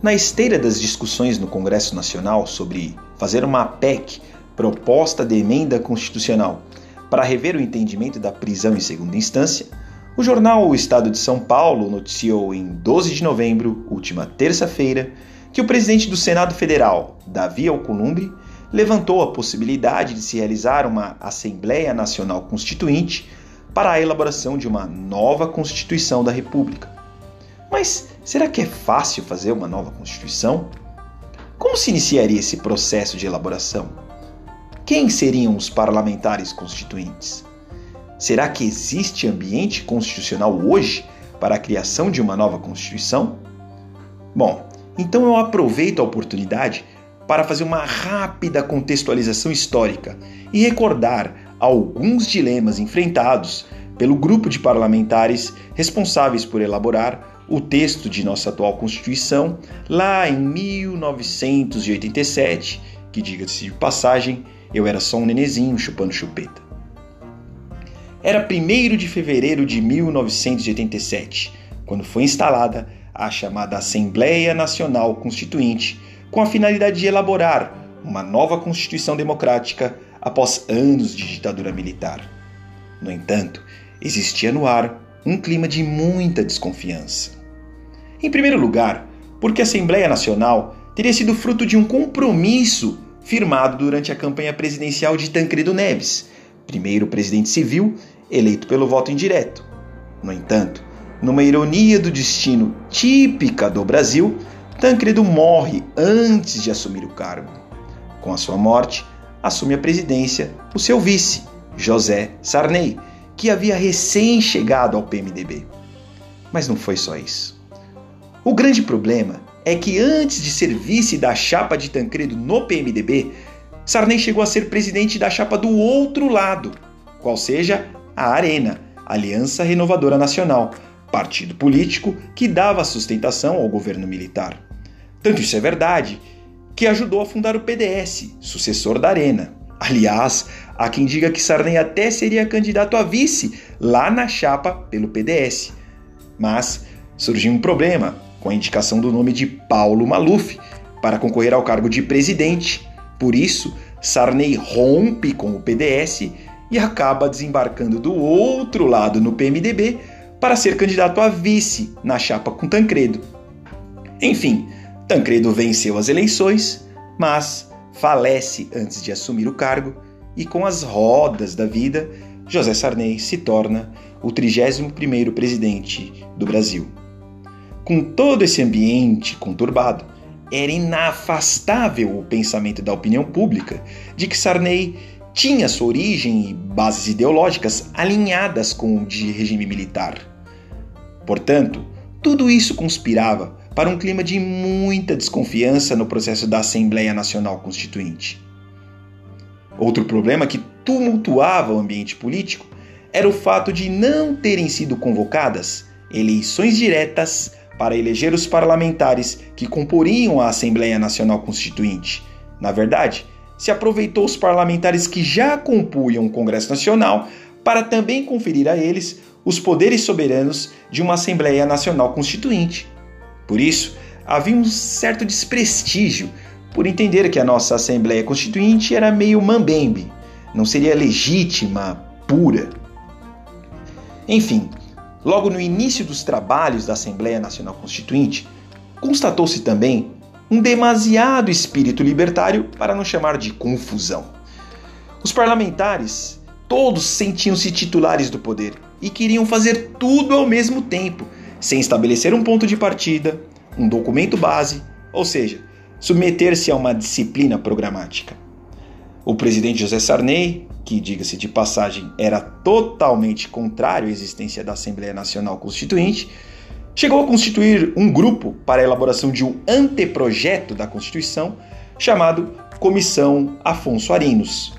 Na esteira das discussões no Congresso Nacional sobre fazer uma PEC, proposta de emenda constitucional, para rever o entendimento da prisão em segunda instância, o jornal O Estado de São Paulo noticiou em 12 de novembro, última terça-feira, que o presidente do Senado Federal, Davi Alcolumbre, levantou a possibilidade de se realizar uma Assembleia Nacional Constituinte para a elaboração de uma nova Constituição da República. Mas será que é fácil fazer uma nova Constituição? Como se iniciaria esse processo de elaboração? Quem seriam os parlamentares constituintes? Será que existe ambiente constitucional hoje para a criação de uma nova Constituição? Bom, então eu aproveito a oportunidade para fazer uma rápida contextualização histórica e recordar alguns dilemas enfrentados pelo grupo de parlamentares responsáveis por elaborar o texto de nossa atual Constituição lá em 1987, que diga-se de passagem, eu era só um nenezinho chupando chupeta. Era 1 de fevereiro de 1987, quando foi instalada a chamada Assembleia Nacional Constituinte com a finalidade de elaborar uma nova Constituição democrática após anos de ditadura militar. No entanto, existia no ar um clima de muita desconfiança. Em primeiro lugar, porque a Assembleia Nacional teria sido fruto de um compromisso firmado durante a campanha presidencial de Tancredo Neves, primeiro presidente civil eleito pelo voto indireto. No entanto, numa ironia do destino típica do Brasil, Tancredo morre antes de assumir o cargo. Com a sua morte, assume a presidência o seu vice, José Sarney, que havia recém-chegado ao PMDB. Mas não foi só isso. O grande problema é que antes de ser vice da chapa de Tancredo no PMDB, Sarney chegou a ser presidente da chapa do outro lado, qual seja a Arena, Aliança Renovadora Nacional, partido político que dava sustentação ao governo militar. Tanto isso é verdade que ajudou a fundar o PDS, sucessor da Arena. Aliás, há quem diga que Sarney até seria candidato a vice lá na chapa pelo PDS. Mas surgiu um problema com a indicação do nome de Paulo Maluf para concorrer ao cargo de presidente. Por isso, Sarney rompe com o PDS e acaba desembarcando do outro lado no PMDB para ser candidato a vice na chapa com Tancredo. Enfim, Tancredo venceu as eleições, mas falece antes de assumir o cargo e com as rodas da vida, José Sarney se torna o 31º presidente do Brasil. Com todo esse ambiente conturbado, era inafastável o pensamento da opinião pública de que Sarney tinha sua origem e bases ideológicas alinhadas com o de regime militar. Portanto, tudo isso conspirava para um clima de muita desconfiança no processo da Assembleia Nacional Constituinte. Outro problema que tumultuava o ambiente político era o fato de não terem sido convocadas eleições diretas para eleger os parlamentares que comporiam a Assembleia Nacional Constituinte. Na verdade, se aproveitou os parlamentares que já compunham o Congresso Nacional para também conferir a eles os poderes soberanos de uma Assembleia Nacional Constituinte. Por isso, havia um certo desprestígio por entender que a nossa Assembleia Constituinte era meio mambembe, não seria legítima, pura. Enfim, logo no início dos trabalhos da Assembleia Nacional Constituinte, constatou-se também um demasiado espírito libertário para não chamar de confusão. Os parlamentares todos sentiam-se titulares do poder e queriam fazer tudo ao mesmo tempo, sem estabelecer um ponto de partida, um documento base, ou seja, submeter-se a uma disciplina programática. O presidente José Sarney, que, diga-se de passagem, era totalmente contrário à existência da Assembleia Nacional Constituinte, chegou a constituir um grupo para a elaboração de um anteprojeto da Constituição chamado Comissão Afonso Arinos,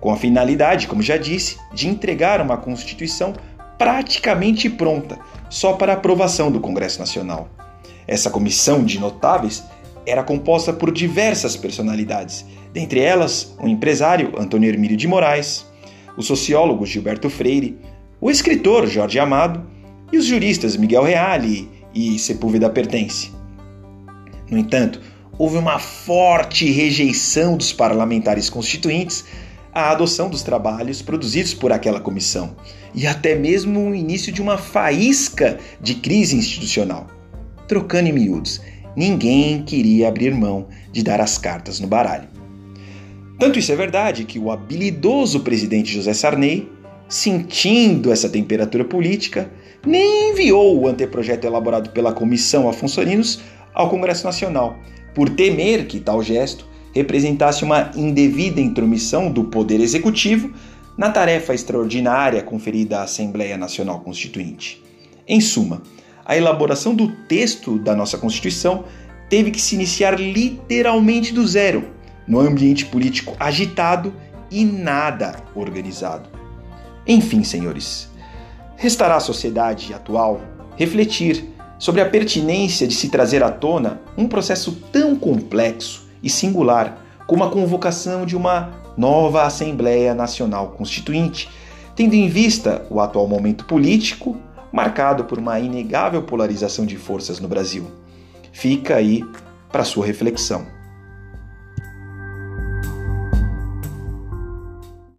com a finalidade, como já disse, de entregar uma Constituição praticamente pronta, só para aprovação do Congresso Nacional. Essa comissão de notáveis era composta por diversas personalidades, dentre elas o empresário Antônio Hermílio de Moraes, o sociólogo Gilberto Freire, o escritor Jorge Amado e os juristas Miguel Reale e Sepúlveda Pertence. No entanto, houve uma forte rejeição dos parlamentares constituintes à adoção dos trabalhos produzidos por aquela comissão e até mesmo o início de uma faísca de crise institucional. Trocando em miúdos, ninguém queria abrir mão de dar as cartas no baralho. Tanto isso é verdade que o habilidoso presidente José Sarney, sentindo essa temperatura política, nem enviou o anteprojeto elaborado pela comissão Afonsorinos ao Congresso Nacional, por temer que tal gesto representasse uma indevida intromissão do Poder Executivo na tarefa extraordinária conferida à Assembleia Nacional Constituinte. Em suma, a elaboração do texto da nossa Constituição teve que se iniciar literalmente do zero, no ambiente político agitado e nada organizado. Enfim, senhores, restará à sociedade atual refletir sobre a pertinência de se trazer à tona um processo tão complexo e singular como a convocação de uma nova Assembleia Nacional Constituinte, tendo em vista o atual momento político marcado por uma inegável polarização de forças no Brasil. Fica aí para sua reflexão.